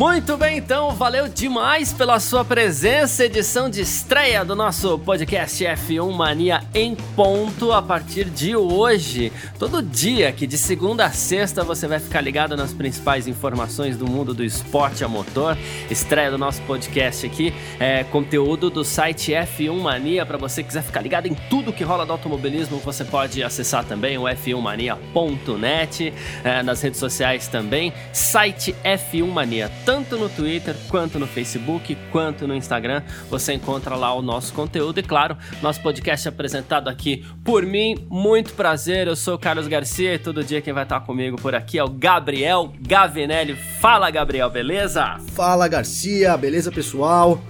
Muito bem, então, valeu demais pela sua presença. Edição de estreia do nosso podcast F1 Mania em ponto a partir de hoje. Todo dia, que de segunda a sexta você vai ficar ligado nas principais informações do mundo do esporte a motor. Estreia do nosso podcast aqui, é, conteúdo do site F1 Mania. Para você que quiser ficar ligado em tudo que rola do automobilismo, você pode acessar também o f1mania.net, é, nas redes sociais também. Site F1 Mania tanto no Twitter, quanto no Facebook, quanto no Instagram. Você encontra lá o nosso conteúdo e, claro, nosso podcast é apresentado aqui por mim. Muito prazer, eu sou o Carlos Garcia e todo dia quem vai estar comigo por aqui é o Gabriel Gavinelli. Fala, Gabriel, beleza? Fala, Garcia, beleza, pessoal?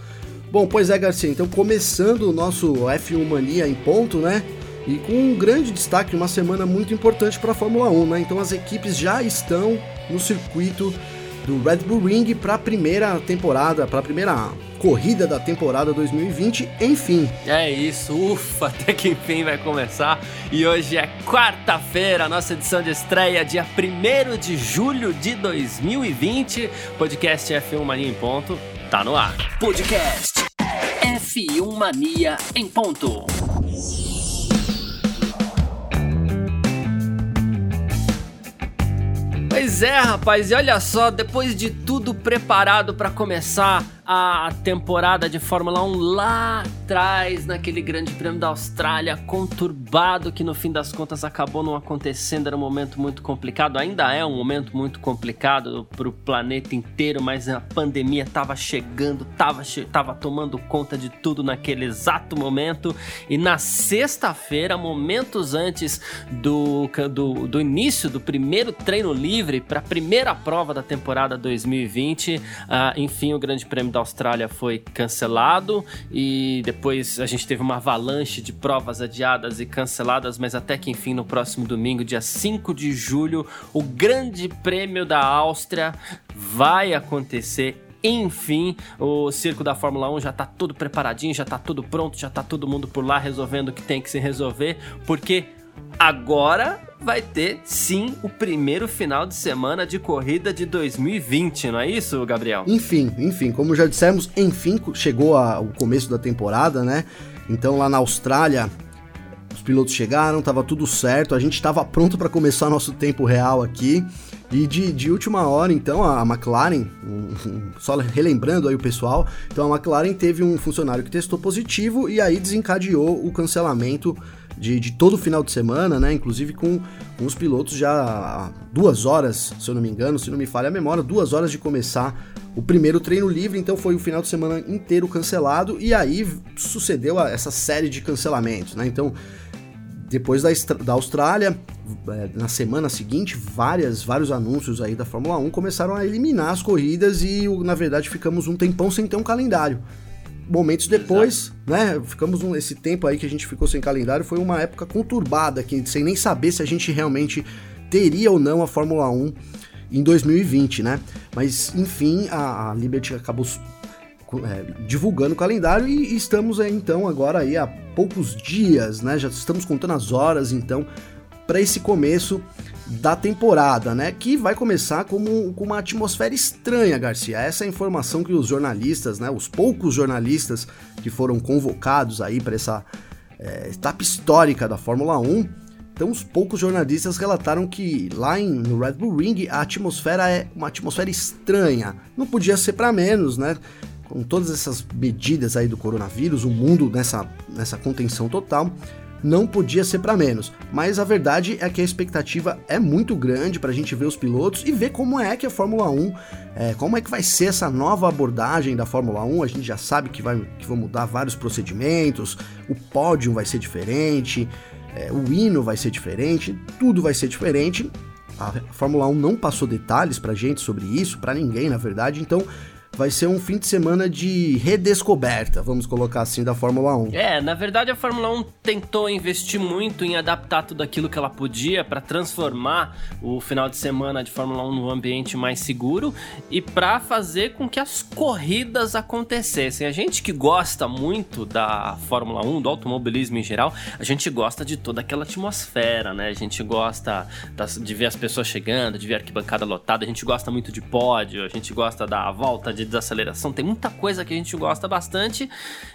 Bom, pois é, Garcia, então começando o nosso F1 Mania em ponto, né? E com um grande destaque, uma semana muito importante para a Fórmula 1, né? Então as equipes já estão no circuito do Red Bull Ring para a primeira temporada, para a primeira corrida da temporada 2020, enfim. É isso, ufa, até que enfim vai começar. E hoje é quarta-feira, nossa edição de estreia, dia 1 de julho de 2020. Podcast F1 Mania em ponto, tá no ar. Podcast F1 Mania em ponto. Pois é, rapaz, e olha só, depois de tudo preparado para começar a temporada de Fórmula 1 lá atrás, naquele Grande Prêmio da Austrália, conturbado, que no fim das contas acabou não acontecendo, era um momento muito complicado, ainda é um momento muito complicado para o planeta inteiro, mas a pandemia estava chegando, estava tava tomando conta de tudo naquele exato momento, e na sexta-feira, momentos antes do, do, do início do primeiro treino livre para a primeira prova da temporada 2020, uh, enfim, o Grande Prêmio da Austrália foi cancelado e depois a gente teve uma avalanche de provas adiadas e canceladas, mas até que enfim no próximo domingo, dia 5 de julho, o Grande Prêmio da Áustria vai acontecer. Enfim, o circo da Fórmula 1 já tá tudo preparadinho, já tá tudo pronto, já tá todo mundo por lá resolvendo o que tem que se resolver, porque agora vai ter sim o primeiro final de semana de corrida de 2020, não é isso, Gabriel? Enfim, enfim, como já dissemos, enfim chegou a, o começo da temporada, né? Então lá na Austrália os pilotos chegaram, tava tudo certo, a gente estava pronto para começar nosso tempo real aqui. E de, de última hora, então, a McLaren, só relembrando aí o pessoal, então a McLaren teve um funcionário que testou positivo e aí desencadeou o cancelamento de, de todo o final de semana, né? Inclusive com, com os pilotos já duas horas, se eu não me engano, se não me falha a memória, duas horas de começar o primeiro treino livre, então foi o final de semana inteiro cancelado e aí sucedeu a, essa série de cancelamentos, né? Então, depois da, da Austrália, é, na semana seguinte, várias, vários anúncios aí da Fórmula 1 começaram a eliminar as corridas e, na verdade, ficamos um tempão sem ter um calendário momentos depois, Exato. né? Ficamos um, esse tempo aí que a gente ficou sem calendário, foi uma época conturbada, que, sem nem saber se a gente realmente teria ou não a Fórmula 1 em 2020, né? Mas enfim, a, a Liberty acabou é, divulgando o calendário e, estamos é, então agora aí há poucos dias, né? Já estamos contando as horas então para esse começo da temporada, né? Que vai começar como, com uma atmosfera estranha, Garcia. Essa é a informação que os jornalistas, né? Os poucos jornalistas que foram convocados aí para essa é, etapa histórica da Fórmula 1. Então, os poucos jornalistas relataram que lá em, no Red Bull Ring a atmosfera é uma atmosfera estranha. Não podia ser para menos, né? Com todas essas medidas aí do coronavírus, o mundo nessa, nessa contenção total não podia ser para menos. Mas a verdade é que a expectativa é muito grande para a gente ver os pilotos e ver como é que a Fórmula 1, é, como é que vai ser essa nova abordagem da Fórmula 1. A gente já sabe que, vai, que vão mudar vários procedimentos, o pódio vai ser diferente, é, o hino vai ser diferente, tudo vai ser diferente. A Fórmula 1 não passou detalhes pra gente sobre isso, para ninguém na verdade, então vai ser um fim de semana de redescoberta, vamos colocar assim, da Fórmula 1. É, na verdade a Fórmula 1 tentou investir muito em adaptar tudo aquilo que ela podia para transformar o final de semana de Fórmula 1 num ambiente mais seguro e para fazer com que as corridas acontecessem. A gente que gosta muito da Fórmula 1, do automobilismo em geral, a gente gosta de toda aquela atmosfera, né? A gente gosta de ver as pessoas chegando, de ver a arquibancada lotada, a gente gosta muito de pódio, a gente gosta da volta de desaceleração, tem muita coisa que a gente gosta bastante.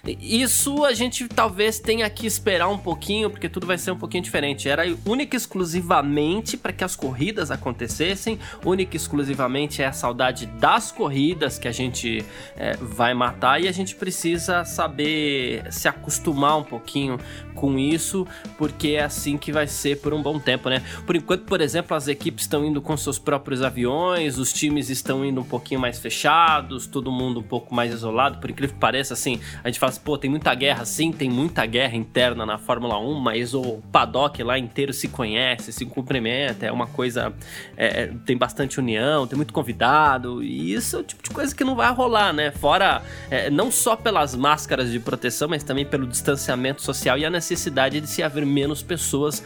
Isso a gente talvez tenha que esperar um pouquinho, porque tudo vai ser um pouquinho diferente. Era única e exclusivamente para que as corridas acontecessem, única e exclusivamente é a saudade das corridas que a gente é, vai matar e a gente precisa saber se acostumar um pouquinho com isso, porque é assim que vai ser por um bom tempo, né? Por enquanto, por exemplo, as equipes estão indo com seus próprios aviões, os times estão indo um pouquinho mais fechados, todo mundo um pouco mais isolado, por incrível que pareça, assim, a gente fala assim, pô, tem muita guerra, sim, tem muita guerra interna na Fórmula 1, mas o paddock lá inteiro se conhece, se cumprimenta, é uma coisa, é, é, tem bastante união, tem muito convidado, e isso é o tipo de coisa que não vai rolar, né? Fora, é, não só pelas máscaras de proteção, mas também pelo distanciamento social e a necessidade de se haver menos pessoas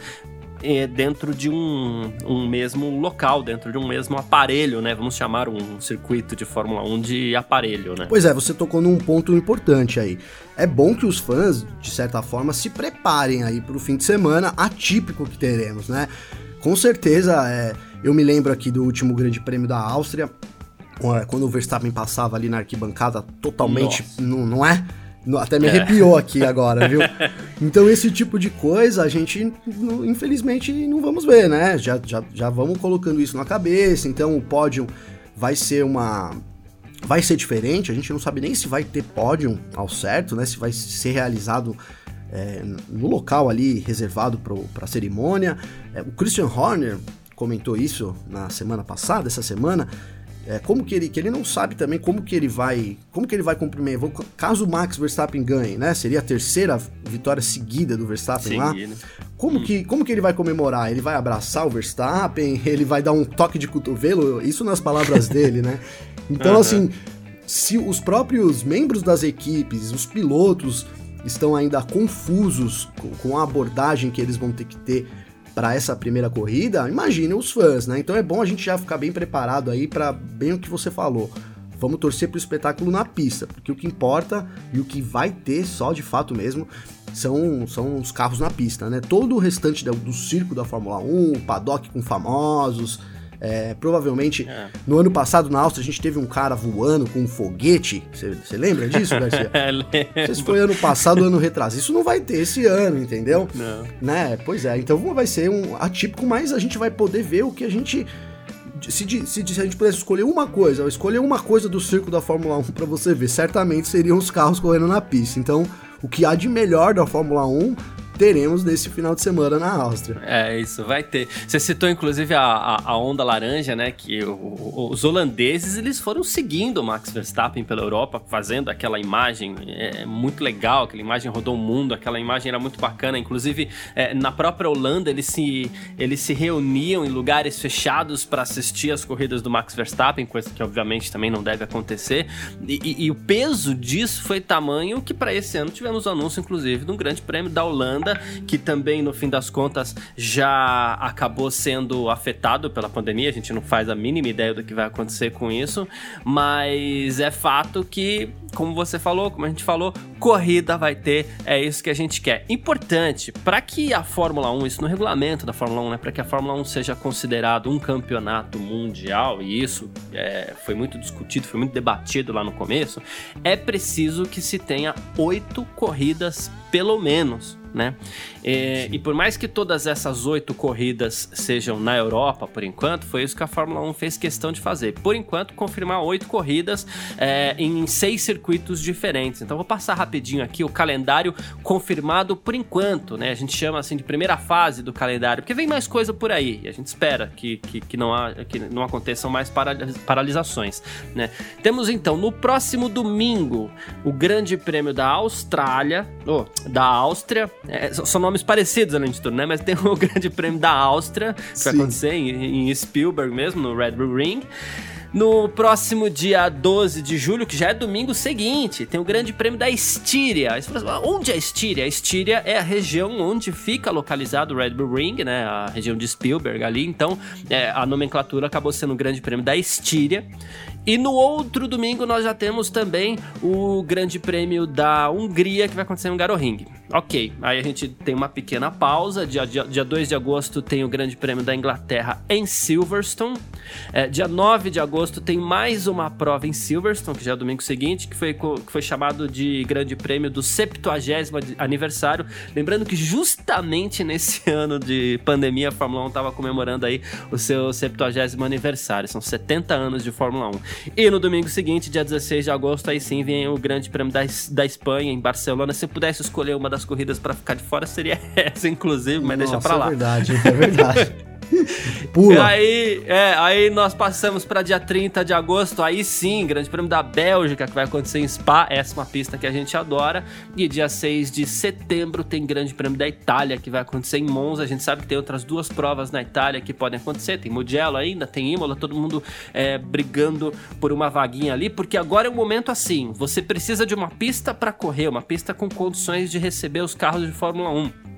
dentro de um, um mesmo local, dentro de um mesmo aparelho, né? Vamos chamar um circuito de Fórmula 1 de aparelho, né? Pois é, você tocou num ponto importante aí. É bom que os fãs, de certa forma, se preparem aí para o fim de semana atípico que teremos, né? Com certeza, é, eu me lembro aqui do último Grande Prêmio da Áustria, quando o Verstappen passava ali na arquibancada totalmente, não, não é? Até me arrepiou aqui agora, viu? Então esse tipo de coisa a gente, infelizmente, não vamos ver, né? Já, já, já vamos colocando isso na cabeça. Então o pódio vai ser uma. Vai ser diferente, a gente não sabe nem se vai ter pódio ao certo, né? Se vai ser realizado é, no local ali reservado para a cerimônia. É, o Christian Horner comentou isso na semana passada, essa semana, é, como que ele, que ele não sabe também como que ele vai, como que ele vai cumprir, caso o Max Verstappen ganhe, né? Seria a terceira vitória seguida do Verstappen lá. Como hum. que, como que ele vai comemorar? Ele vai abraçar o Verstappen? Ele vai dar um toque de cotovelo? Isso nas palavras dele, né? Então uhum. assim, se os próprios membros das equipes, os pilotos estão ainda confusos com a abordagem que eles vão ter que ter para essa primeira corrida, imagine os fãs, né? Então é bom a gente já ficar bem preparado aí para bem o que você falou. Vamos torcer pro espetáculo na pista, porque o que importa e o que vai ter só de fato mesmo são, são os carros na pista, né? Todo o restante do, do circo da Fórmula 1, paddock com famosos, é, provavelmente, é. no ano passado na Áustria, a gente teve um cara voando com um foguete. Você lembra disso, Garcia? é, Não sei se foi ano passado ou ano retrasado. Isso não vai ter esse ano, entendeu? Não. Né? Pois é, então vai ser um atípico, mas a gente vai poder ver o que a gente se, se, se, a gente pudesse escolher uma coisa, escolher uma coisa do circo da Fórmula 1 para você ver, certamente seriam os carros correndo na pista. Então, o que há de melhor da Fórmula 1 teremos nesse final de semana na Áustria. É, isso, vai ter. Você citou, inclusive, a, a, onda laranja, né? Que o, o, os holandeses, eles foram seguindo o Max Verstappen pela Europa, fazendo aquela imagem é, muito legal, aquela imagem rodou o mundo, aquela imagem era muito bacana. Inclusive, é, na própria Holanda, eles se, eles se reuniam em lugares fechados para assistir as corridas do Max Verstappen, coisa que, obviamente, também não deve acontecer. E, e, e o peso disso foi tamanho que, para esse ano, tivemos o anúncio, inclusive, de um grande prêmio da Holanda que também no fim das contas já acabou sendo afetado pela pandemia. A gente não faz a mínima ideia do que vai acontecer com isso, mas é fato que, como você falou, como a gente falou, corrida vai ter, é isso que a gente quer. Importante, para que a Fórmula 1, isso no regulamento da Fórmula 1, né, para que a Fórmula 1 seja considerado um campeonato mundial, e isso é, foi muito discutido, foi muito debatido lá no começo, é preciso que se tenha oito corridas pelo menos né? É, e por mais que todas essas oito corridas sejam na Europa, por enquanto, foi isso que a Fórmula 1 fez questão de fazer. Por enquanto, confirmar oito corridas é, em seis circuitos diferentes. Então, vou passar rapidinho aqui o calendário confirmado por enquanto, né? A gente chama assim de primeira fase do calendário, porque vem mais coisa por aí. E a gente espera que, que, que, não, há, que não aconteçam mais paralisações, né? Temos então no próximo domingo o Grande Prêmio da Austrália, oh, da Áustria, é, são nomes parecidos além de tudo, né? Mas tem o Grande Prêmio da Áustria, que Sim. vai acontecer em, em Spielberg mesmo, no Red Bull Ring. No próximo dia 12 de julho, que já é domingo seguinte, tem o Grande Prêmio da Estíria. Assim, onde é a Estíria? A Estíria é a região onde fica localizado o Red Bull Ring, né? A região de Spielberg ali. Então, é, a nomenclatura acabou sendo o Grande Prêmio da Estíria. E no outro domingo nós já temos também o Grande Prêmio da Hungria que vai acontecer no Garoring. Ok, aí a gente tem uma pequena pausa. Dia, dia, dia 2 de agosto tem o Grande Prêmio da Inglaterra em Silverstone. É, dia 9 de agosto tem mais uma prova em Silverstone, que já é domingo seguinte, que foi, que foi chamado de Grande Prêmio do 70 aniversário. Lembrando que justamente nesse ano de pandemia a Fórmula 1 estava comemorando aí o seu 70 aniversário. São 70 anos de Fórmula 1. E no domingo seguinte, dia 16 de agosto, aí sim vem o Grande Prêmio da, da Espanha, em Barcelona. Se eu pudesse escolher uma das das corridas para ficar de fora seria essa, inclusive, mas Nossa, deixa pra lá. É verdade, é verdade. Pula. Aí, é, aí nós passamos para dia 30 de agosto, aí sim, Grande Prêmio da Bélgica, que vai acontecer em Spa, essa é uma pista que a gente adora. E dia 6 de setembro tem Grande Prêmio da Itália, que vai acontecer em Monza. A gente sabe que tem outras duas provas na Itália que podem acontecer. Tem Mugello ainda, tem Imola, todo mundo é, brigando por uma vaguinha ali, porque agora é um momento assim, você precisa de uma pista para correr, uma pista com condições de receber os carros de Fórmula 1.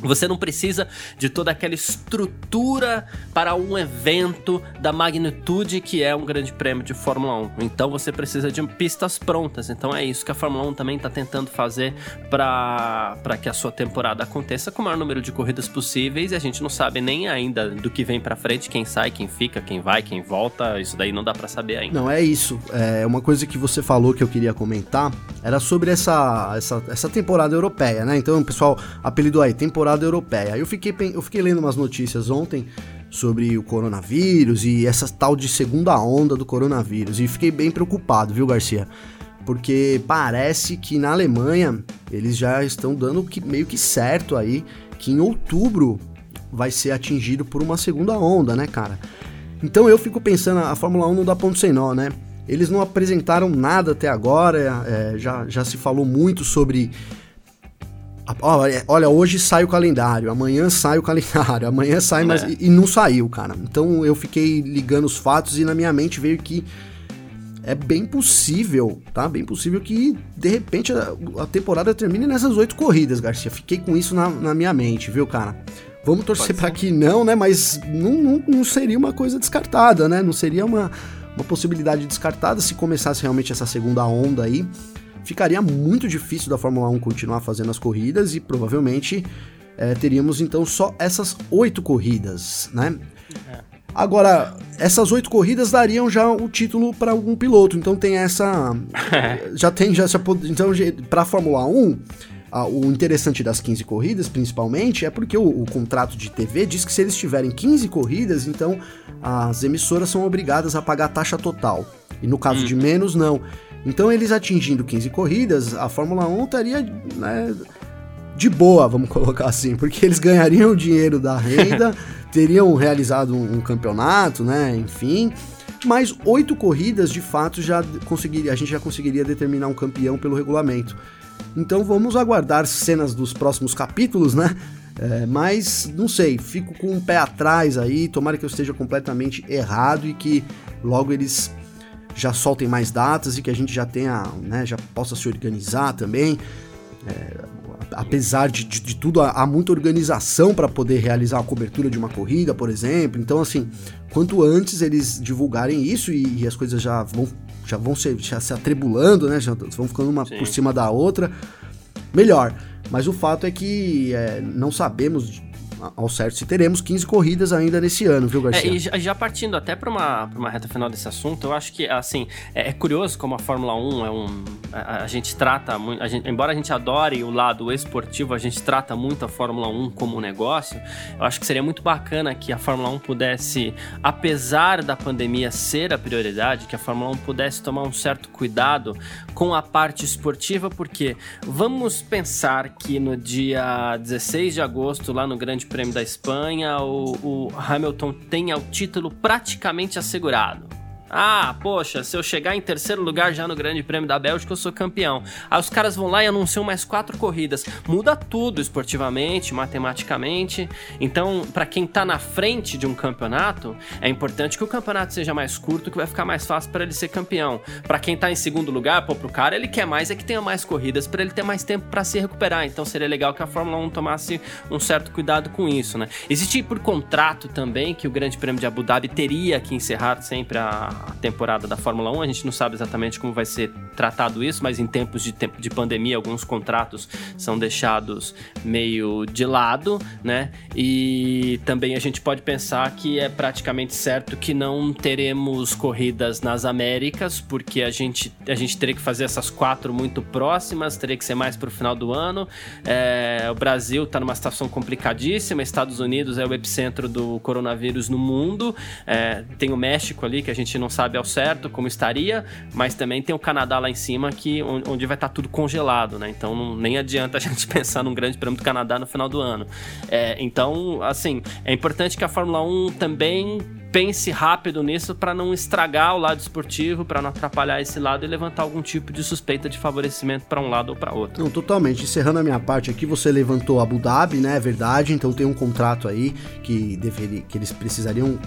Você não precisa de toda aquela estrutura para um evento da magnitude que é um grande prêmio de Fórmula 1. Então você precisa de pistas prontas. Então é isso que a Fórmula 1 também está tentando fazer para que a sua temporada aconteça com o maior número de corridas possíveis. E a gente não sabe nem ainda do que vem para frente, quem sai, quem fica, quem vai, quem volta. Isso daí não dá para saber ainda. Não, é isso. É uma coisa que você falou que eu queria comentar era sobre essa, essa, essa temporada europeia, né? Então o pessoal apelidou aí temporada temporada europeia. Eu fiquei, eu fiquei lendo umas notícias ontem sobre o coronavírus e essa tal de segunda onda do coronavírus e fiquei bem preocupado, viu, Garcia? Porque parece que na Alemanha eles já estão dando que, meio que certo aí que em outubro vai ser atingido por uma segunda onda, né, cara? Então eu fico pensando, a Fórmula 1 não dá ponto sem nó, né? Eles não apresentaram nada até agora, é, já, já se falou muito sobre Olha, hoje sai o calendário, amanhã sai o calendário, amanhã sai, mas. É. E, e, não saiu, cara. Então eu fiquei ligando os fatos e na minha mente veio que é bem possível, tá? Bem possível que de repente a, a temporada termine nessas oito corridas, Garcia. Fiquei com isso na, na minha mente, viu, cara? Vamos torcer para que não, né? Mas não, não, não, seria uma coisa descartada, né? Não seria uma, uma possibilidade descartada se começasse realmente essa segunda onda aí ficaria muito difícil da Fórmula 1 continuar fazendo as corridas e provavelmente é, teríamos então só essas oito corridas, né? É. Agora, essas oito corridas dariam já o título para algum piloto, então tem essa. já tem, já, então para a Fórmula 1. o interessante das 15 corridas, principalmente, é porque o, o, contrato de TV diz que se eles tiverem 15 corridas, então as emissoras são obrigadas a pagar a taxa total. E no caso hum. de menos, não. Então, eles atingindo 15 corridas, a Fórmula 1 estaria né, de boa, vamos colocar assim, porque eles ganhariam o dinheiro da renda, teriam realizado um, um, campeonato, né? Enfim. Mas oito corridas, de fato, já conseguiria, a gente já conseguiria determinar um campeão pelo regulamento. Então vamos aguardar cenas dos próximos capítulos, né? É, mas não sei, fico com um pé atrás aí. Tomara que eu esteja completamente errado e que logo eles já soltem mais datas e que a gente já tenha, né, já possa se organizar também. É, apesar de, de, de, tudo, há muita organização para poder realizar a cobertura de uma corrida, por exemplo. Então, assim, quanto antes eles divulgarem isso e, e as coisas já vão, já vão se, já se atribulando, né? Já vão ficando uma Sim. por cima da outra, melhor. Mas o fato é que é, não sabemos ao certo se teremos 15 corridas ainda nesse ano, viu, Garcia? É, e já, partindo até para uma, uma reta final desse assunto, eu acho que, assim, é, é curioso como a Fórmula 1 é um. A, a gente trata muito. A gente, embora a gente adore o lado esportivo, a gente trata muito a Fórmula 1 como um negócio. Eu acho que seria muito bacana que a Fórmula 1 pudesse, apesar da pandemia ser a prioridade, que a Fórmula 1 pudesse tomar um certo cuidado com a parte esportiva, porque vamos pensar que no dia 16 de agosto, lá no Grande Prêmio da Espanha, o, o Hamilton tenha o título praticamente assegurado. Ah, poxa, se eu chegar em terceiro lugar já no Grande Prêmio da Bélgica, eu sou campeão. Aí os caras vão lá e anunciam mais quatro corridas. Muda tudo esportivamente, matematicamente. Então, para quem tá na frente de um campeonato, é importante que o campeonato seja mais curto, que vai ficar mais fácil para ele ser campeão. Para quem tá em segundo lugar, pô, pro cara, ele quer mais é que tenha mais corridas para ele ter mais tempo para se recuperar. Então, seria legal que a Fórmula 1 tomasse um certo cuidado com isso, né? Existe por contrato também que o Grande Prêmio de Abu Dhabi teria que encerrar sempre a a temporada da Fórmula 1. A gente não sabe exatamente como vai ser tratado isso, mas em tempos de, tempo de pandemia, alguns contratos são deixados meio de lado, né? E também a gente pode pensar que é praticamente certo que não teremos corridas nas Américas, porque a gente, a gente teria que fazer essas quatro muito próximas, teria que ser mais para o final do ano. É, o Brasil está numa situação complicadíssima, Estados Unidos é o epicentro do coronavírus no mundo, é, tem o México ali que a gente não sabe ao certo como estaria, mas também tem o Canadá lá em cima que onde vai estar tá tudo congelado, né? Então não, nem adianta a gente pensar num grande prêmio do Canadá no final do ano. É, então, assim, é importante que a Fórmula 1 também pense rápido nisso para não estragar o lado esportivo, para não atrapalhar esse lado e levantar algum tipo de suspeita de favorecimento para um lado ou para outro. Não, totalmente. Encerrando a minha parte aqui, você levantou Abu Dhabi, né? É verdade. Então tem um contrato aí que deveria, que eles precisariam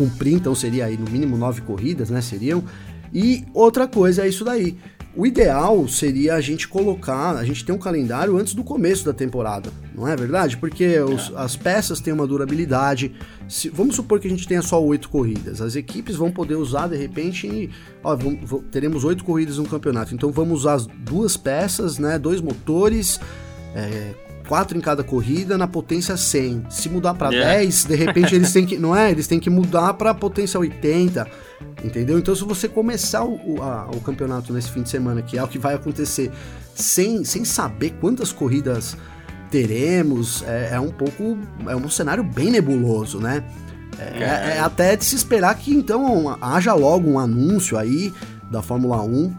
cumprir, então seria aí no mínimo nove corridas, né? Seriam. E outra coisa é isso daí. O ideal seria a gente colocar, a gente ter um calendário antes do começo da temporada, não é verdade? Porque os, as peças têm uma durabilidade. Se, vamos supor que a gente tenha só oito corridas. As equipes vão poder usar de repente, ó, vamos, teremos oito corridas no campeonato. Então vamos usar duas peças, né? Dois motores. É, quatro em cada corrida na potência 100. Se mudar para yeah. 10, de repente eles têm que, não é? Eles têm que mudar para potência 80, entendeu? Então se você começar o, a, o campeonato nesse fim de semana, que é o que vai acontecer, sem, sem saber quantas corridas teremos, é, é um pouco, é um cenário bem nebuloso, né? É, é, é até de se esperar que então haja logo um anúncio aí da Fórmula 1,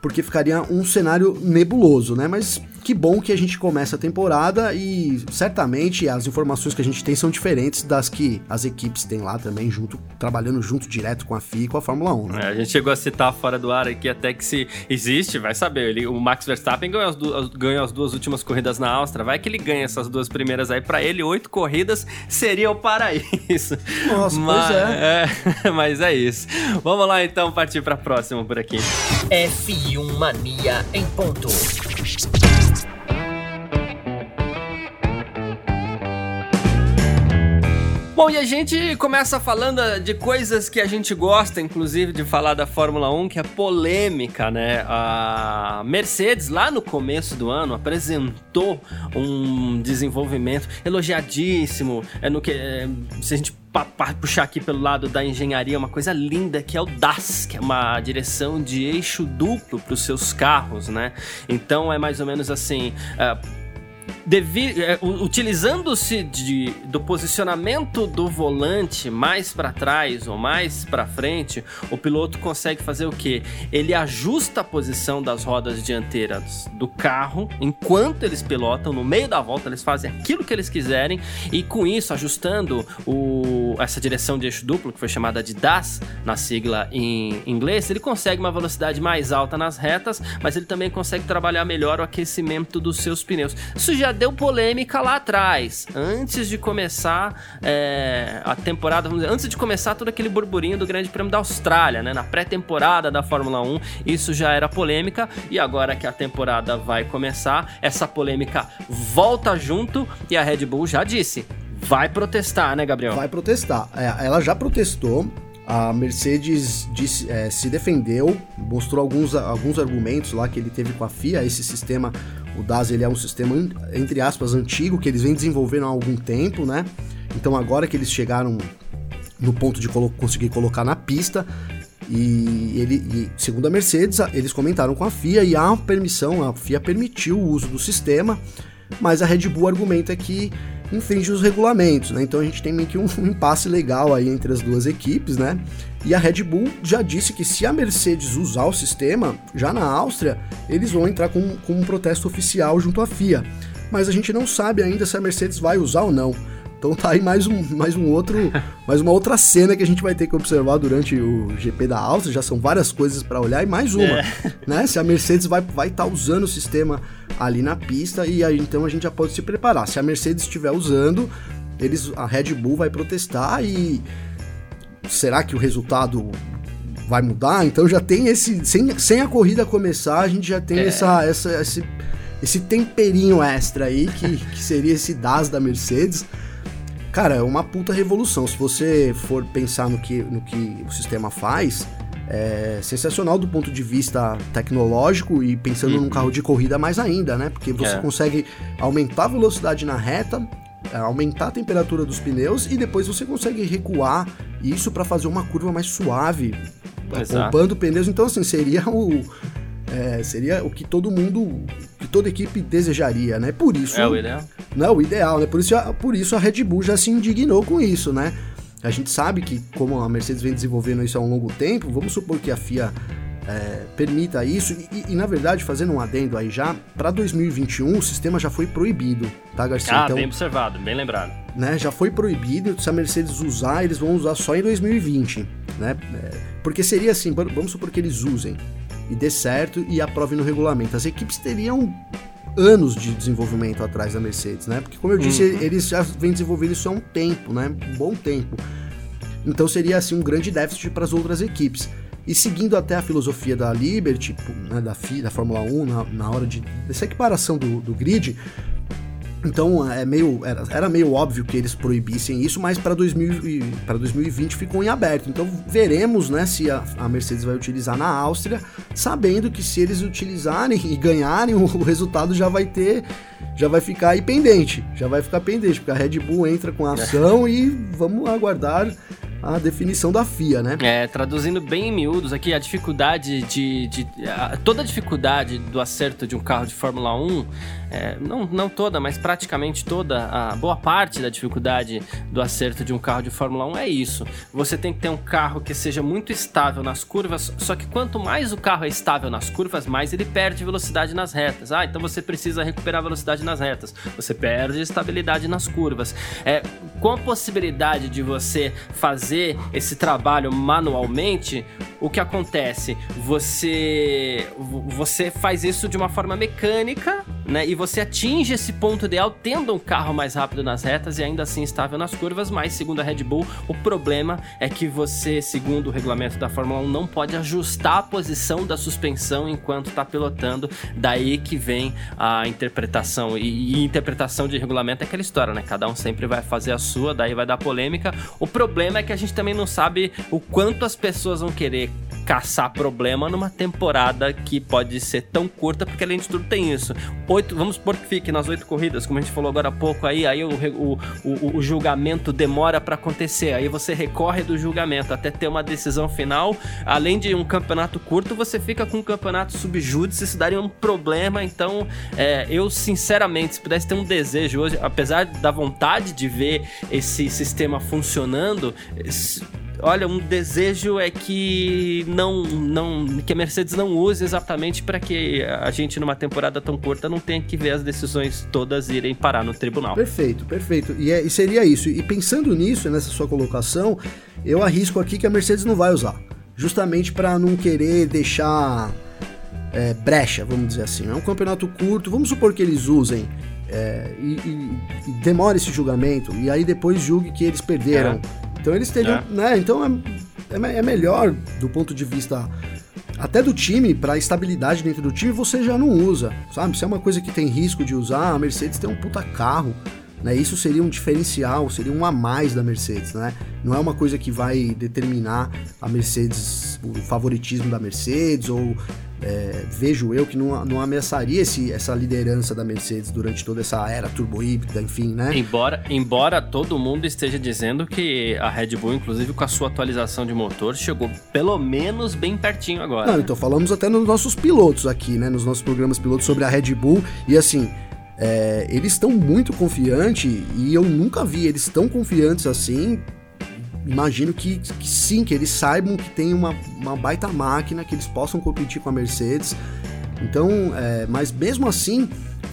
porque ficaria um cenário nebuloso, né? Mas que bom que a gente começa a temporada e certamente as informações que a gente tem são diferentes das que as equipes têm lá também, junto, trabalhando junto direto com a FIA e com a Fórmula 1. Né? É, a gente chegou a citar fora do ar aqui até que se existe, vai saber. Ele, o Max Verstappen ganhou as, duas, ganhou as duas últimas corridas na Áustria, vai que ele ganha essas duas primeiras aí. para ele, oito corridas seria o paraíso. Nossa, mas, pois é. é. Mas é isso. Vamos lá então partir para próxima por aqui. F1 Mania em ponto. Bom, e a gente começa falando de coisas que a gente gosta, inclusive de falar da Fórmula 1, que é polêmica, né? A Mercedes, lá no começo do ano, apresentou um desenvolvimento elogiadíssimo. É no que, é, se a gente puxar aqui pelo lado da engenharia, uma coisa linda que é o DAS, que é uma direção de eixo duplo para os seus carros, né? Então é mais ou menos assim. Uh, é, utilizando-se do posicionamento do volante mais para trás ou mais para frente, o piloto consegue fazer o que? Ele ajusta a posição das rodas dianteiras do carro enquanto eles pilotam no meio da volta, eles fazem aquilo que eles quiserem e com isso ajustando o, essa direção de eixo duplo que foi chamada de DAS na sigla em inglês, ele consegue uma velocidade mais alta nas retas, mas ele também consegue trabalhar melhor o aquecimento dos seus pneus. Isso já deu polêmica lá atrás, antes de começar é, a temporada, dizer, antes de começar todo aquele burburinho do Grande Prêmio da Austrália, né? Na pré-temporada da Fórmula 1, isso já era polêmica e agora que a temporada vai começar, essa polêmica volta junto e a Red Bull já disse, vai protestar, né, Gabriel? Vai protestar. É, ela já protestou. A Mercedes disse, é, se defendeu, mostrou alguns, alguns argumentos lá que ele teve com a FIA, esse sistema o DAS ele é um sistema, entre aspas, antigo, que eles vêm desenvolvendo há algum tempo, né? Então agora que eles chegaram no ponto de colo conseguir colocar na pista, e ele, e, segundo a Mercedes, eles comentaram com a FIA e há permissão, a FIA permitiu o uso do sistema, mas a Red Bull argumenta que infringe os regulamentos, né? Então a gente tem meio que um, um impasse legal aí entre as duas equipes, né? E a Red Bull já disse que se a Mercedes usar o sistema, já na Áustria, eles vão entrar com, com um protesto oficial junto à FIA. Mas a gente não sabe ainda se a Mercedes vai usar ou não. Então tá aí mais um, mais um outro, mais uma outra cena que a gente vai ter que observar durante o GP da Áustria. Já são várias coisas para olhar e mais uma, é. né? Se a Mercedes vai vai estar tá usando o sistema ali na pista e aí então a gente já pode se preparar. Se a Mercedes estiver usando, eles a Red Bull vai protestar e será que o resultado vai mudar? Então já tem esse sem, sem a corrida começar, a gente já tem é. essa, essa esse esse temperinho extra aí que, que seria esse DAS da Mercedes Cara, é uma puta revolução. Se você for pensar no que, no que o sistema faz, é sensacional do ponto de vista tecnológico e pensando uhum. num carro de corrida mais ainda, né? Porque você é. consegue aumentar a velocidade na reta, é, aumentar a temperatura dos pneus e depois você consegue recuar isso para fazer uma curva mais suave, poupando pneus. Então, assim, seria o é, seria o que todo mundo, que toda equipe desejaria, né? Por isso. É o ideal. Não é o ideal, né? Por isso, por isso a Red Bull já se indignou com isso, né? A gente sabe que, como a Mercedes vem desenvolvendo isso há um longo tempo, vamos supor que a FIA é, permita isso. E, e, na verdade, fazendo um adendo aí já, para 2021 o sistema já foi proibido, tá, Garcia? Ah, então, bem observado, bem lembrado. Né, já foi proibido. Se a Mercedes usar, eles vão usar só em 2020, né? É, porque seria assim, vamos supor que eles usem e dê certo e aprove no regulamento. As equipes teriam anos de desenvolvimento atrás da Mercedes, né? Porque como eu disse, uhum. eles já vêm desenvolvendo isso há um tempo, né? Um bom tempo. Então seria assim um grande déficit para as outras equipes. E seguindo até a filosofia da Liberty, né, da, FI, da Fórmula 1, na, na hora de, dessa equiparação do, do grid, então é meio, era, era, meio óbvio que eles proibissem isso, mas para 2020 ficou em aberto. Então veremos né, se a, a, Mercedes vai utilizar na Áustria, sabendo que se eles utilizarem e ganharem, o, o resultado já vai ter. Já vai ficar aí pendente. Já vai ficar pendente, porque a Red Bull entra com a ação e vamos aguardar a definição da FIA, né? É, traduzindo bem em miúdos aqui, a dificuldade de. de a, toda a dificuldade do acerto de um carro de Fórmula 1, é, não, não toda, mas praticamente toda, a boa parte da dificuldade do acerto de um carro de Fórmula 1 é isso. Você tem que ter um carro que seja muito estável nas curvas, só que quanto mais o carro é estável nas curvas, mais ele perde velocidade nas retas. Ah, então você precisa recuperar velocidade nas retas. Você perde estabilidade nas curvas. É, com a possibilidade de você fazer fazer esse trabalho manualmente, o que acontece? Você você faz isso de uma forma mecânica, né? E você atinge esse ponto ideal tendo um carro mais rápido nas retas e ainda assim estável nas curvas, mas segundo a Red Bull, o problema é que você, segundo o regulamento da Fórmula 1, não pode ajustar a posição da suspensão enquanto está pilotando. Daí que vem a interpretação. E, e interpretação de regulamento é aquela história, né? Cada um sempre vai fazer a sua, daí vai dar polêmica. O problema é que a gente também não sabe o quanto as pessoas vão querer caçar problema numa temporada que pode ser tão curta, porque além de tudo tem isso. Oito, vamos supor que fique nas oito corridas, como a gente falou agora há pouco, aí, aí o, o, o, o julgamento demora para acontecer, aí você recorre do julgamento até ter uma decisão final. Além de um campeonato curto, você fica com um campeonato subjúdice, isso daria um problema. Então, é, eu sinceramente, se pudesse ter um desejo hoje, apesar da vontade de ver esse sistema funcionando, olha, um desejo é que não, não, que a Mercedes não use exatamente para que a gente numa temporada tão curta não tenha que ver as decisões todas irem parar no tribunal. Perfeito, perfeito. E, é, e seria isso. E pensando nisso, nessa sua colocação, eu arrisco aqui que a Mercedes não vai usar, justamente para não querer deixar é, brecha, vamos dizer assim. É um campeonato curto, vamos supor que eles usem é, e, e, e demore esse julgamento, e aí depois julgue que eles perderam. É. Então eles teriam, é. né? Então é, é, é, melhor do ponto de vista até do time, para estabilidade dentro do time, você já não usa, sabe? Se é uma coisa que tem risco de usar, a Mercedes tem um puta carro, né? Isso seria um diferencial, seria um a mais da Mercedes, né? Não é uma coisa que vai determinar a Mercedes, o favoritismo da Mercedes ou é, vejo eu que não, não ameaçaria esse, essa liderança da Mercedes durante toda essa era turbo híbrida, enfim, né? Embora, embora todo mundo esteja dizendo que a Red Bull, inclusive com a sua atualização de motor, chegou pelo menos bem pertinho agora. Não, então falamos até nos nossos pilotos aqui, né? Nos nossos programas pilotos sobre a Red Bull e assim. É, eles estão muito confiantes e eu nunca vi eles tão confiantes assim imagino que, que, sim, que eles saibam que tem uma, uma baita máquina, que eles possam competir com a Mercedes. Então, é, mas mesmo assim,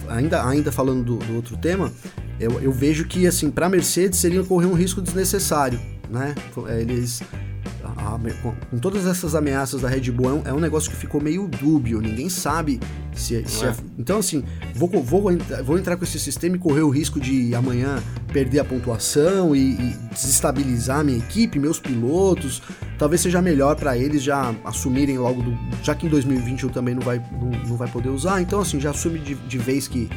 ainda, ainda falando do, do outro tema, eu, eu, vejo que, assim, para a Mercedes seria correr um risco desnecessário, né? Eles a, com, com, todas essas ameaças da Red Bull, é um, é um, negócio que ficou meio dúbio, ninguém sabe se, se é. então assim, vou, vou, vou entrar com esse sistema e correr o risco de amanhã perder a pontuação e, e desestabilizar minha equipe, meus pilotos, talvez seja melhor para eles já assumirem logo, do, já que em 2021 também não vai, não, não vai poder usar, então assim, já assume de, de vez que,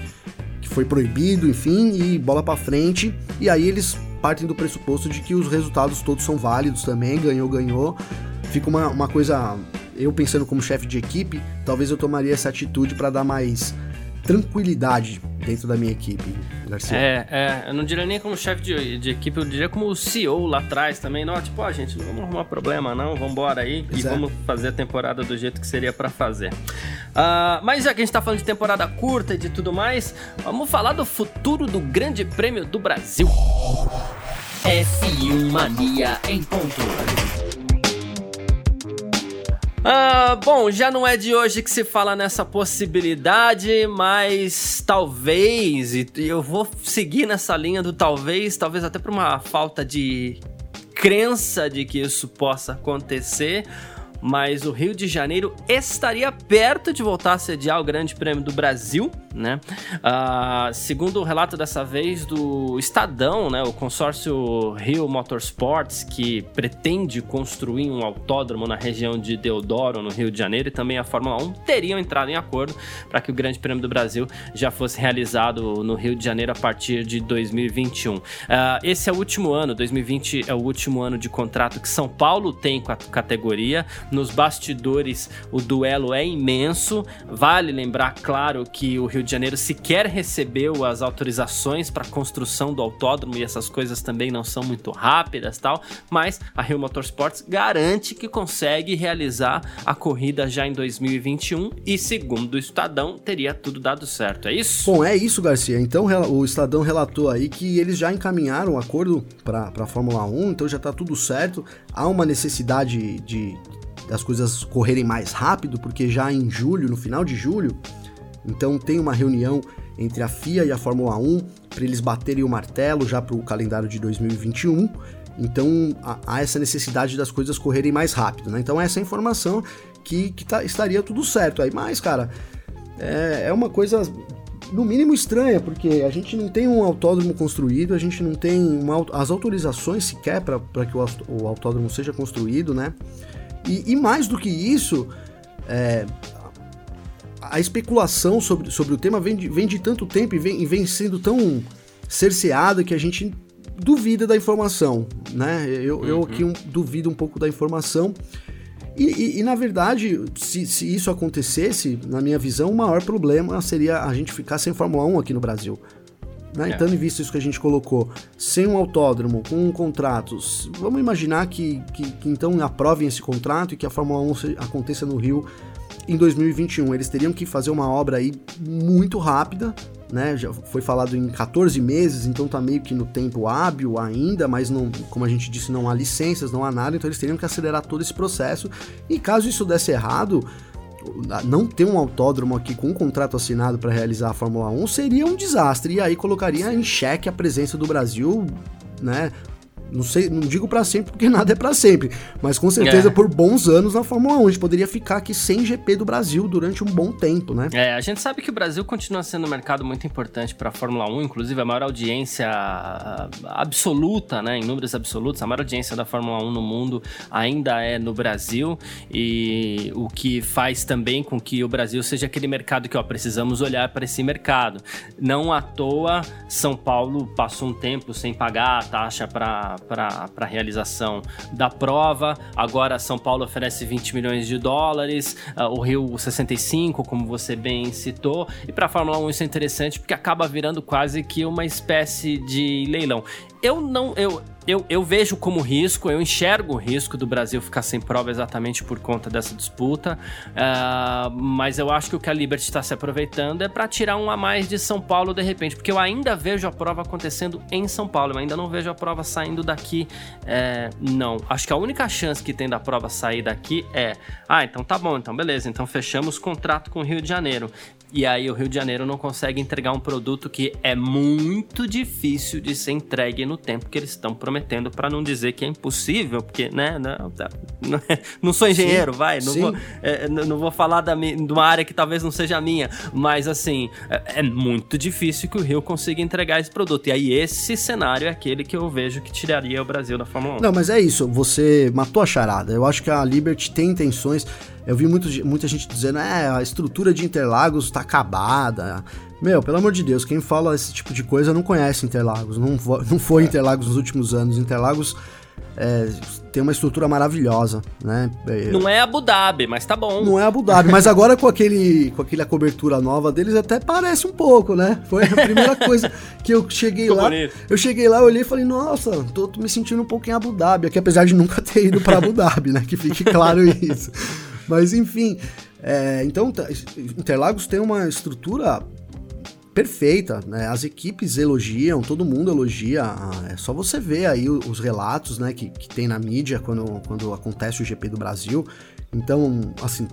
que foi proibido, enfim, e bola para frente, e aí eles partem do pressuposto de que os resultados todos são válidos também, ganhou, ganhou. Fica uma, uma coisa. Eu pensando como chefe de equipe, talvez eu tomaria essa atitude para dar mais tranquilidade dentro da minha equipe, Garcia. É, é, eu não diria nem como chefe de, de, equipe, eu diria como CEO lá atrás também. Não, tipo, ó, gente, não vamos arrumar problema, não, vamos embora aí e vamos fazer a temporada do jeito que seria para fazer. Uh, mas já que a gente tá falando de temporada curta e de tudo mais, vamos falar do futuro do Grande Prêmio do Brasil. F1 Mania em ponto. Ah, bom, já não é de hoje que se fala nessa possibilidade, mas talvez, e eu vou seguir nessa linha do talvez, talvez até por uma falta de crença de que isso possa acontecer mas o Rio de Janeiro estaria perto de voltar a sediar o Grande Prêmio do Brasil, né? Uh, segundo o relato dessa vez do Estadão, né, o consórcio Rio Motorsports, que pretende construir um autódromo na região de Deodoro, no Rio de Janeiro, e também a Fórmula 1 teriam entrado em acordo para que o Grande Prêmio do Brasil já fosse realizado no Rio de Janeiro a partir de 2021. Uh, ah, esse é o último ano, 2020 é o último ano de contrato que São Paulo tem com a categoria. Nos bastidores, o duelo é imenso. Vale lembrar, claro, que o Rio de Janeiro sequer recebeu as autorizações para construção do autódromo e essas coisas também não são muito rápidas, tal. Mas a Rio Motorsports garante que consegue realizar a corrida já em 2021 e, segundo o Estadão, teria tudo dado certo. É isso? Bom, é isso, Garcia. Então o Estadão relatou aí que eles já encaminharam o acordo para a Fórmula 1, então já está tudo certo. Há uma necessidade de das coisas correrem mais rápido, porque já em julho, no final de julho, então tem uma reunião entre a FIA e a Fórmula 1 para eles baterem o martelo já para o calendário de 2021. Então há essa necessidade das coisas correrem mais rápido, né? Então essa é informação que, que tá, estaria tudo certo aí. Mas, cara, é, é uma coisa no mínimo estranha, porque a gente não tem um autódromo construído, a gente não tem uma, as autorizações sequer para que o, o autódromo seja construído, né? E, e mais do que isso, é, a especulação sobre, sobre o tema vem de, vem de tanto tempo e vem, e vem sendo tão cerceada que a gente duvida da informação, né? Eu, uhum. eu aqui um, duvido um pouco da informação. E, e, e na verdade, se, se, isso acontecesse, na minha visão, o maior problema seria a gente ficar sem Fórmula 1 aqui no Brasil. Né? É. Então, em vista isso que a gente colocou, sem um autódromo, com contratos, vamos imaginar que, que, que então aprovem esse contrato e que a Fórmula 1 aconteça no Rio em 2021. Eles teriam que fazer uma obra aí muito rápida, né? Já foi falado em 14 meses, então tá meio que no tempo hábil ainda, mas não, como a gente disse, não há licenças, não há nada, então eles teriam que acelerar todo esse processo. E caso isso desse errado, não ter um autódromo aqui com um contrato assinado para realizar a Fórmula 1 seria um desastre e aí colocaria em xeque a presença do Brasil, né? Não sei, não digo para sempre porque nada é para sempre, mas com certeza é. por bons anos na Fórmula 1 a gente poderia ficar aqui sem GP do Brasil durante um bom tempo, né? É, a gente sabe que o Brasil continua sendo um mercado muito importante para a Fórmula 1, inclusive a maior audiência ah, absoluta, né, em números absolutos, a maior audiência da Fórmula 1 no mundo ainda é no Brasil e o que faz também com que o Brasil seja aquele mercado que, ó, precisamos olhar para esse mercado. Não à toa São Paulo passou um tempo sem pagar a taxa para para a realização da prova. Agora São Paulo oferece 20 milhões de dólares, uh, o Rio 65, como você bem citou. E para a Fórmula 1 isso é interessante porque acaba virando quase que uma espécie de leilão. Eu não, eu, eu, eu vejo como risco, eu enxergo o risco do Brasil ficar sem prova exatamente por conta dessa disputa, uh, mas eu acho que o que a Liberty está se aproveitando é para tirar um a mais de São Paulo de repente, porque eu ainda vejo a prova acontecendo em São Paulo, eu ainda não vejo a prova saindo daqui, é, não. Acho que a única chance que tem da prova sair daqui é, ah, então tá bom, então beleza, então fechamos contrato com o Rio de Janeiro. E aí o Rio de Janeiro não consegue entregar um produto que é muito difícil de ser entregue no tempo que eles estão prometendo, para não dizer que é impossível, porque, né, não, tá, não sou engenheiro, sim, vai, não vou, é, não vou falar da, de uma área que talvez não seja a minha, mas assim, é, é, muito difícil que o Rio consiga entregar esse produto. E aí esse cenário é aquele que eu vejo que tiraria o Brasil da Fórmula 1. Não, mas é isso, você matou a charada. Eu acho que a Liberty tem intenções eu vi muito, muita gente dizendo, é, a estrutura de Interlagos tá acabada. Meu, pelo amor de Deus, quem fala esse tipo de coisa não conhece Interlagos, não, não foi Interlagos nos últimos anos. Interlagos é, tem uma estrutura maravilhosa, né? É, não é Abu Dhabi, mas tá bom. Não é Abu Dhabi, mas agora com aquele com aquela cobertura nova deles até parece um pouco, né? Foi a primeira coisa que eu cheguei lá. Bonito. Eu cheguei lá, eu olhei e falei, nossa, tô, tô me sentindo um pouco em Abu Dhabi, aqui apesar de nunca ter ido para Abu Dhabi, né? Que fique claro isso. Mas enfim, é, então tá, Interlagos tem uma estrutura perfeita, né? As equipes elogiam, todo mundo elogia. É só você ver aí os relatos, né, que, que tem na mídia quando, quando acontece o GP do Brasil. Então, assim,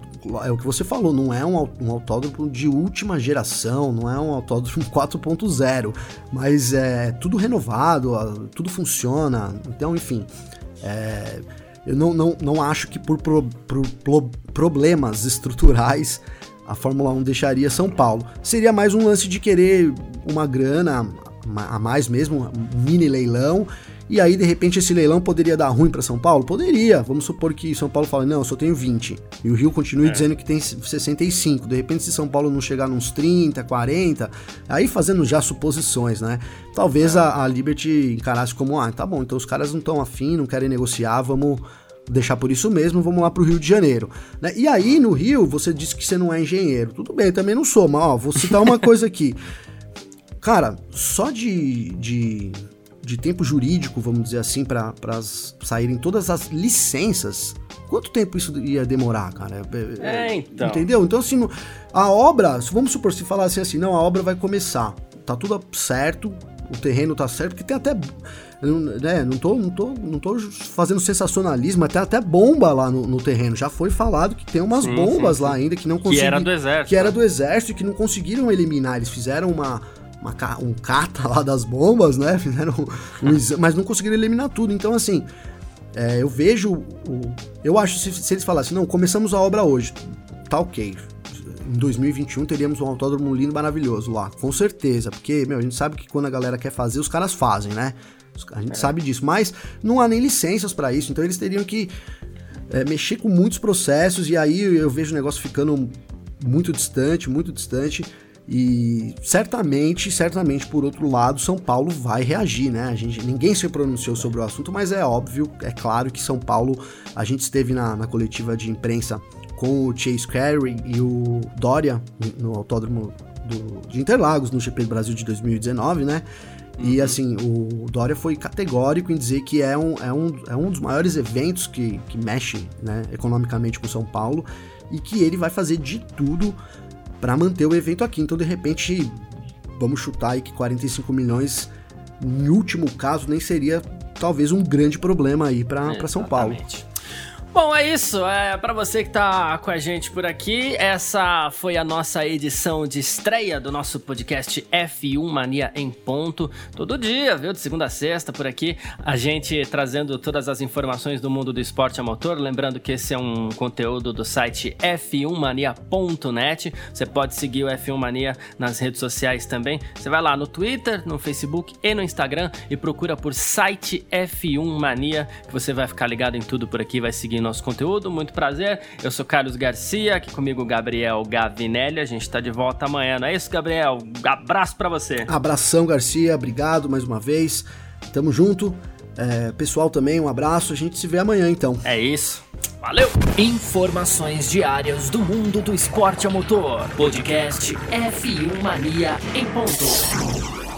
é o que você falou, não é um, um autódromo de última geração, não é um autódromo 4.0, mas é tudo renovado, tudo funciona. Então, enfim, é, eu não, não, não acho que por, por, por problemas estruturais a Fórmula 1 deixaria São Paulo. Seria mais um lance de querer uma grana a mais mesmo, um mini leilão. E aí, de repente, esse leilão poderia dar ruim para São Paulo? Poderia. Vamos supor que São Paulo fala, não, eu só tenho 20. E o Rio continue é. dizendo que tem 65. De repente, se São Paulo não chegar nos 30, 40, aí fazendo já suposições, né? Talvez é. a, a Liberty encarasse como, ah, tá bom, então os caras não estão afim, não querem negociar, vamos deixar por isso mesmo, vamos lá para o Rio de Janeiro. Né? E aí, no Rio, você disse que você não é engenheiro. Tudo bem, também não sou, mas ó, vou citar uma coisa aqui. Cara, só de, de, de tempo jurídico, vamos dizer assim, para saírem todas as licenças, quanto tempo isso ia demorar, cara? É, é, é então. Entendeu? Então, assim, a obra, vamos supor, se falasse assim, não, a obra vai começar, tá tudo certo, o terreno tá certo, porque tem até né, não, tô, não, tô, não tô fazendo sensacionalismo, até, até bomba lá no, no terreno. Já foi falado que tem umas sim, bombas sim, lá ainda que não conseguiram. Que era do exército. Que era do exército e que não conseguiram eliminar. Eles fizeram uma, uma, um cata lá das bombas, né? Fizeram um, mas não conseguiram eliminar tudo. Então, assim, é, eu vejo. O, eu acho se, se eles falassem, não, começamos a obra hoje, tá ok. Em 2021 teríamos um autódromo lindo maravilhoso lá, com certeza, porque, meu, a gente sabe que quando a galera quer fazer, os caras fazem, né? A gente é. sabe disso, mas não há nem licenças para isso, então eles teriam que é, mexer com muitos processos e aí eu vejo o negócio ficando muito distante, muito distante. E certamente, certamente, por outro lado, São Paulo vai reagir, né? A gente, ninguém se pronunciou sobre o assunto, mas é óbvio, é claro que São Paulo, a gente esteve na, na coletiva de imprensa com o Chase Carey e o Dória no autódromo do, de Interlagos, no GP do Brasil de 2019, né? E uhum. assim, o Dória foi categórico em dizer que é um, é um, é um dos maiores eventos que, que mexe né, economicamente com São Paulo e que ele vai fazer de tudo para manter o evento aqui. Então, de repente, vamos chutar aí que 45 milhões, em último caso, nem seria talvez um grande problema aí para São Paulo. Bom, é isso. É para você que tá com a gente por aqui, essa foi a nossa edição de estreia do nosso podcast F1 Mania em ponto. Todo dia, viu? De segunda a sexta por aqui, a gente trazendo todas as informações do mundo do esporte a motor, lembrando que esse é um conteúdo do site f1mania.net. Você pode seguir o F1 Mania nas redes sociais também. Você vai lá no Twitter, no Facebook e no Instagram e procura por site F1 Mania, que você vai ficar ligado em tudo por aqui, vai nosso conteúdo. Muito prazer. Eu sou Carlos Garcia, aqui comigo Gabriel Gavinelli. A gente está de volta amanhã, não é isso, Gabriel? Um abraço para você. Abração, Garcia. Obrigado mais uma vez. Tamo junto. É, pessoal também, um abraço. A gente se vê amanhã então. É isso. Valeu! Informações diárias do mundo do esporte a motor. Podcast F1 Mania em ponto.